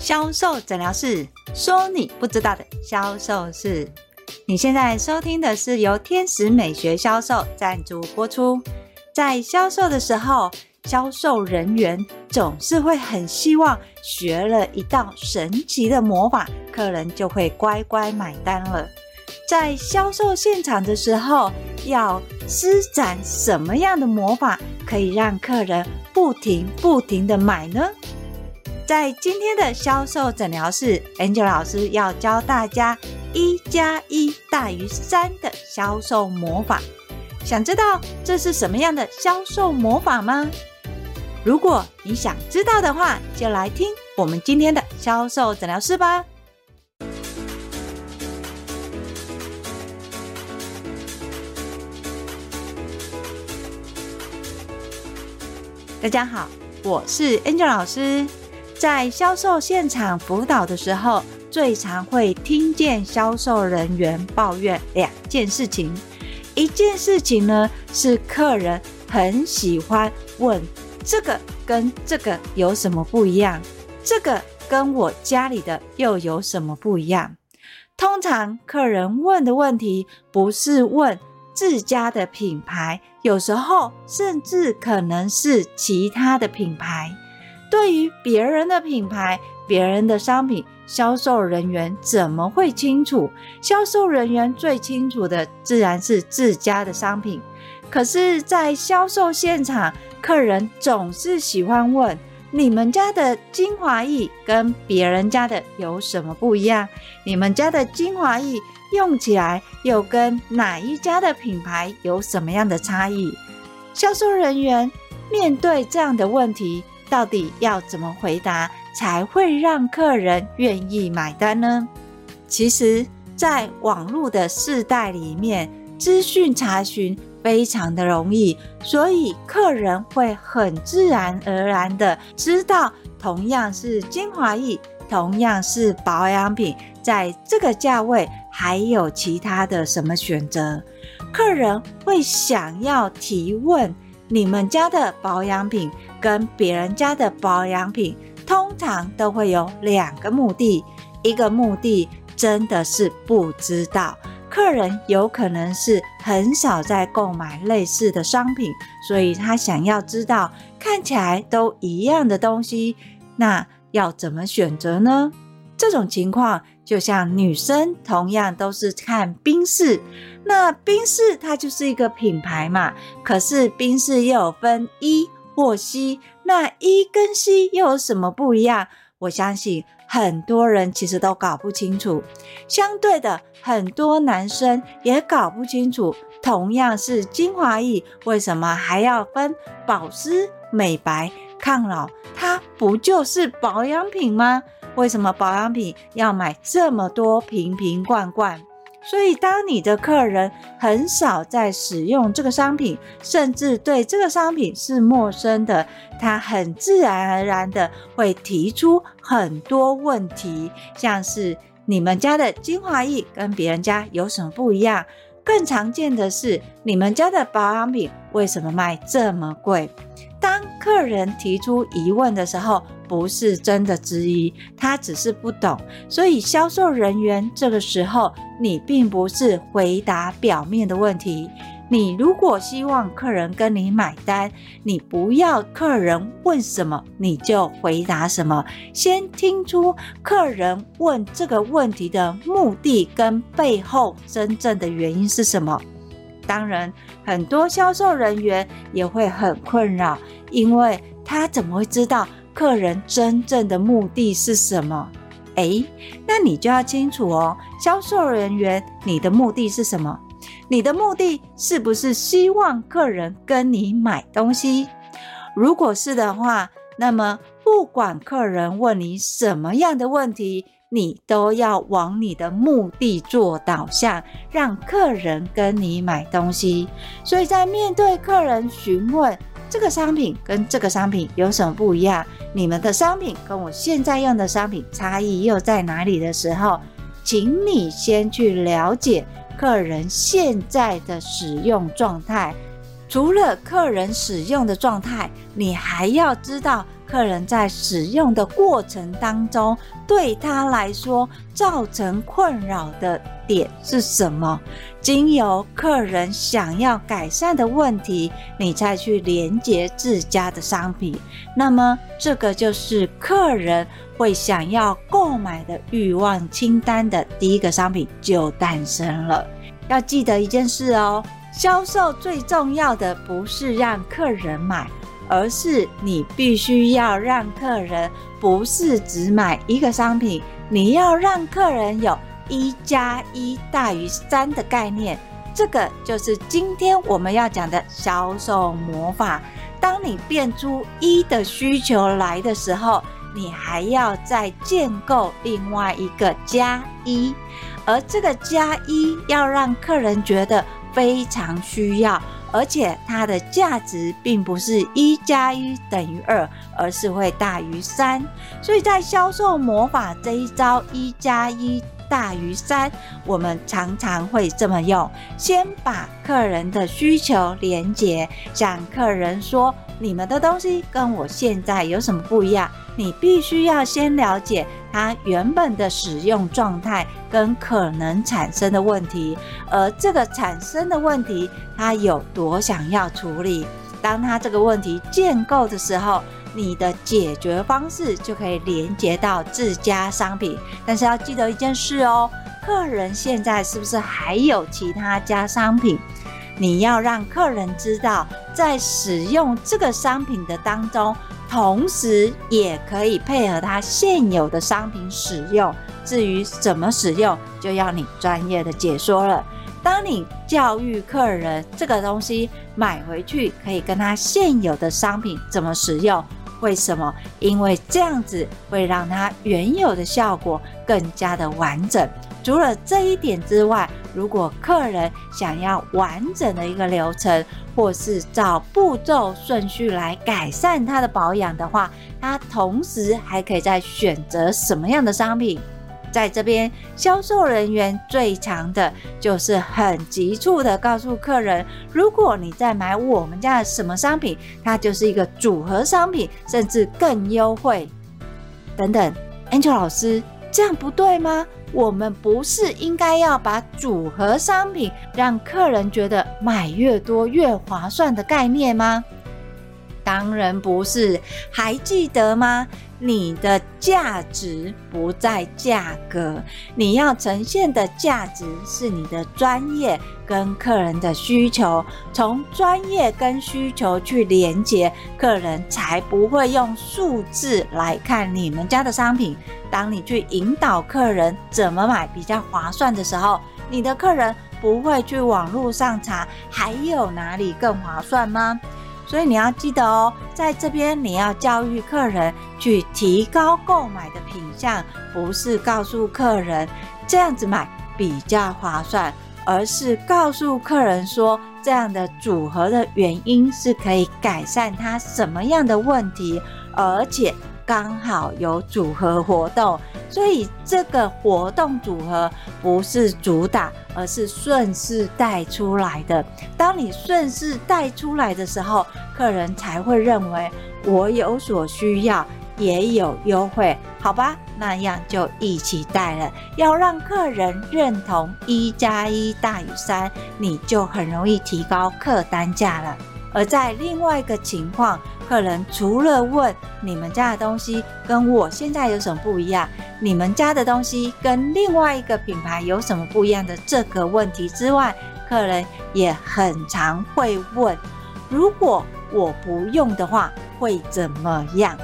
销售诊疗室说：“你不知道的销售室。”你现在收听的是由天使美学销售赞助播出。在销售的时候，销售人员总是会很希望学了一道神奇的魔法，客人就会乖乖买单了。在销售现场的时候，要施展什么样的魔法，可以让客人不停不停的买呢？在今天的销售诊疗室，Angel 老师要教大家一加一大于三的销售魔法。想知道这是什么样的销售魔法吗？如果你想知道的话，就来听我们今天的销售诊疗室吧。大家好，我是 Angel 老师。在销售现场辅导的时候，最常会听见销售人员抱怨两件事情。一件事情呢，是客人很喜欢问这个跟这个有什么不一样，这个跟我家里的又有什么不一样？通常客人问的问题不是问自家的品牌，有时候甚至可能是其他的品牌。对于别人的品牌、别人的商品，销售人员怎么会清楚？销售人员最清楚的自然是自家的商品。可是，在销售现场，客人总是喜欢问：你们家的精华液跟别人家的有什么不一样？你们家的精华液用起来又跟哪一家的品牌有什么样的差异？销售人员面对这样的问题。到底要怎么回答才会让客人愿意买单呢？其实，在网络的世代里面，资讯查询非常的容易，所以客人会很自然而然的知道，同样是精华液，同样是保养品，在这个价位还有其他的什么选择？客人会想要提问。你们家的保养品跟别人家的保养品，通常都会有两个目的。一个目的真的是不知道，客人有可能是很少在购买类似的商品，所以他想要知道看起来都一样的东西，那要怎么选择呢？这种情况就像女生同样都是看冰室，那冰室它就是一个品牌嘛。可是冰室又有分一或 C，那一跟 C 又有什么不一样？我相信很多人其实都搞不清楚。相对的，很多男生也搞不清楚，同样是精华液，为什么还要分保湿、美白、抗老？它不就是保养品吗？为什么保养品要买这么多瓶瓶罐罐？所以，当你的客人很少在使用这个商品，甚至对这个商品是陌生的，他很自然而然的会提出很多问题，像是你们家的精华液跟别人家有什么不一样？更常见的是，你们家的保养品为什么卖这么贵？当客人提出疑问的时候，不是真的质疑，他只是不懂。所以销售人员这个时候，你并不是回答表面的问题。你如果希望客人跟你买单，你不要客人问什么你就回答什么，先听出客人问这个问题的目的跟背后真正的原因是什么。当然，很多销售人员也会很困扰，因为他怎么会知道客人真正的目的是什么？诶，那你就要清楚哦，销售人员，你的目的是什么？你的目的是不是希望客人跟你买东西？如果是的话，那么不管客人问你什么样的问题，你都要往你的目的做导向，让客人跟你买东西。所以在面对客人询问这个商品跟这个商品有什么不一样，你们的商品跟我现在用的商品差异又在哪里的时候，请你先去了解客人现在的使用状态。除了客人使用的状态，你还要知道客人在使用的过程当中，对他来说造成困扰的点是什么？经由客人想要改善的问题，你再去连接自家的商品，那么这个就是客人会想要购买的欲望清单的第一个商品就诞生了。要记得一件事哦，销售最重要的不是让客人买。而是你必须要让客人不是只买一个商品，你要让客人有一加一大于三的概念。这个就是今天我们要讲的销售魔法。当你变出一的需求来的时候，你还要再建构另外一个加一，而这个加一要让客人觉得非常需要。而且它的价值并不是一加一等于二，而是会大于三。所以在销售魔法这一招一加一大于三，我们常常会这么用：先把客人的需求连接，向客人说，你们的东西跟我现在有什么不一样？你必须要先了解它原本的使用状态跟可能产生的问题，而这个产生的问题，它有多想要处理。当它这个问题建构的时候，你的解决方式就可以连接到自家商品。但是要记得一件事哦，客人现在是不是还有其他家商品？你要让客人知道，在使用这个商品的当中。同时，也可以配合他现有的商品使用。至于怎么使用，就要你专业的解说了。当你教育客人这个东西买回去可以跟他现有的商品怎么使用，为什么？因为这样子会让它原有的效果更加的完整。除了这一点之外，如果客人想要完整的一个流程，或是照步骤顺序来改善他的保养的话，他同时还可以再选择什么样的商品？在这边，销售人员最强的就是很急促的告诉客人，如果你在买我们家的什么商品，它就是一个组合商品，甚至更优惠等等。Angel 老师，这样不对吗？我们不是应该要把组合商品让客人觉得买越多越划算的概念吗？当然不是，还记得吗？你的价值不在价格，你要呈现的价值是你的专业跟客人的需求，从专业跟需求去连接，客人才不会用数字来看你们家的商品。当你去引导客人怎么买比较划算的时候，你的客人不会去网络上查还有哪里更划算吗？所以你要记得哦，在这边你要教育客人去提高购买的品相，不是告诉客人这样子买比较划算，而是告诉客人说这样的组合的原因是可以改善他什么样的问题，而且。刚好有组合活动，所以这个活动组合不是主打，而是顺势带出来的。当你顺势带出来的时候，客人才会认为我有所需要，也有优惠，好吧？那样就一起带了。要让客人认同一加一大于三，你就很容易提高客单价了。而在另外一个情况，客人除了问你们家的东西跟我现在有什么不一样，你们家的东西跟另外一个品牌有什么不一样的这个问题之外，客人也很常会问：如果我不用的话，会怎么样？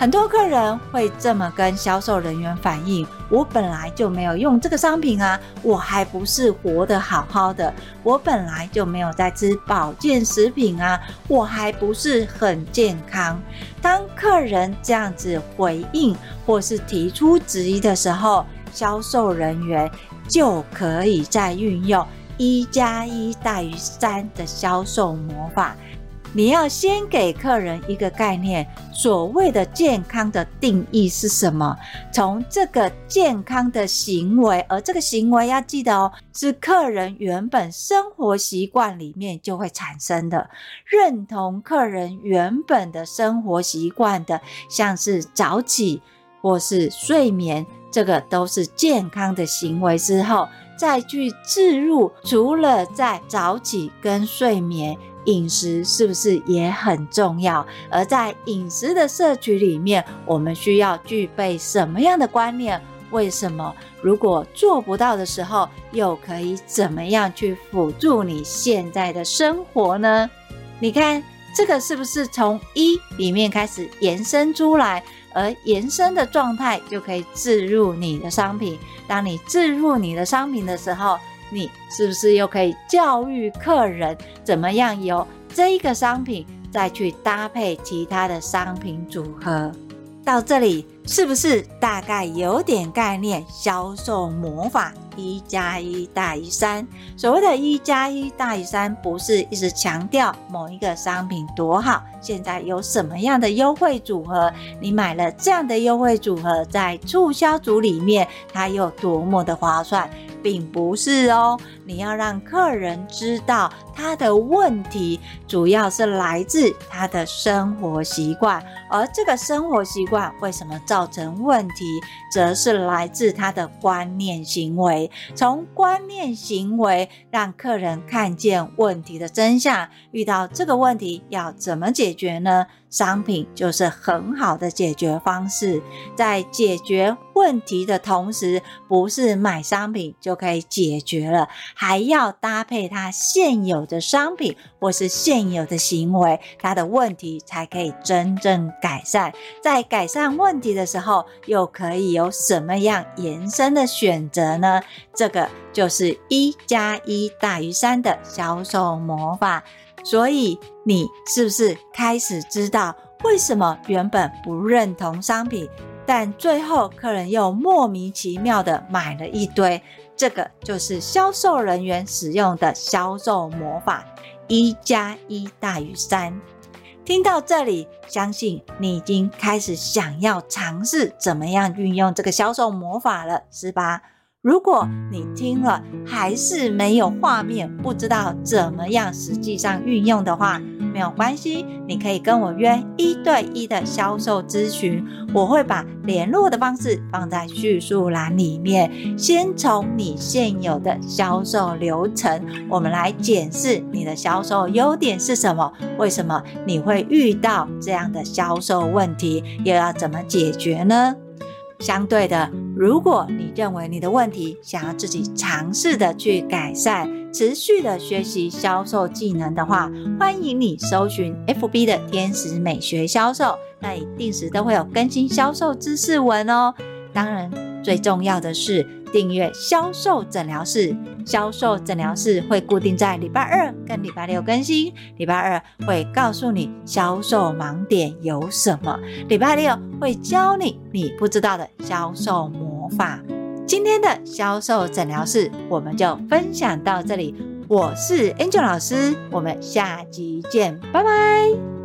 很多客人会这么跟销售人员反映：我本来就没有用这个商品啊，我还不是活得好好的；我本来就没有在吃保健食品啊，我还不是很健康。当客人这样子回应或是提出质疑的时候，销售人员就可以再运用一加一大于三的销售魔法。你要先给客人一个概念，所谓的健康的定义是什么？从这个健康的行为，而这个行为要记得哦，是客人原本生活习惯里面就会产生的。认同客人原本的生活习惯的，像是早起或是睡眠，这个都是健康的行为之后，再去置入，除了在早起跟睡眠。饮食是不是也很重要？而在饮食的摄取里面，我们需要具备什么样的观念？为什么？如果做不到的时候，又可以怎么样去辅助你现在的生活呢？你看，这个是不是从一里面开始延伸出来？而延伸的状态就可以置入你的商品。当你置入你的商品的时候，你是不是又可以教育客人怎么样由这一个商品再去搭配其他的商品组合？到这里是不是大概有点概念？销售魔法一加一大于三。所谓的一加一大于三，不是一直强调某一个商品多好，现在有什么样的优惠组合？你买了这样的优惠组合，在促销组里面，它有多么的划算？并不是哦，你要让客人知道他的问题主要是来自他的生活习惯，而这个生活习惯为什么造成问题，则是来自他的观念行为。从观念行为让客人看见问题的真相，遇到这个问题要怎么解解决呢？商品就是很好的解决方式，在解决问题的同时，不是买商品就可以解决了，还要搭配它现有的商品或是现有的行为，它的问题才可以真正改善。在改善问题的时候，又可以有什么样延伸的选择呢？这个就是一加一大于三的销售魔法。所以你是不是开始知道为什么原本不认同商品，但最后客人又莫名其妙的买了一堆？这个就是销售人员使用的销售魔法，一加一大于三。听到这里，相信你已经开始想要尝试怎么样运用这个销售魔法了，是吧？如果你听了还是没有画面，不知道怎么样实际上运用的话，没有关系，你可以跟我约一对一的销售咨询，我会把联络的方式放在叙述栏里面。先从你现有的销售流程，我们来检视你的销售优点是什么，为什么你会遇到这样的销售问题，又要怎么解决呢？相对的，如果你认为你的问题想要自己尝试的去改善，持续的学习销售技能的话，欢迎你搜寻 FB 的天使美学销售，那里定时都会有更新销售知识文哦。当然，最重要的是订阅销售诊疗室。销售诊疗室会固定在礼拜二跟礼拜六更新。礼拜二会告诉你销售盲点有什么，礼拜六会教你你不知道的销售魔法。今天的销售诊疗室我们就分享到这里。我是 Angel 老师，我们下集见，拜拜。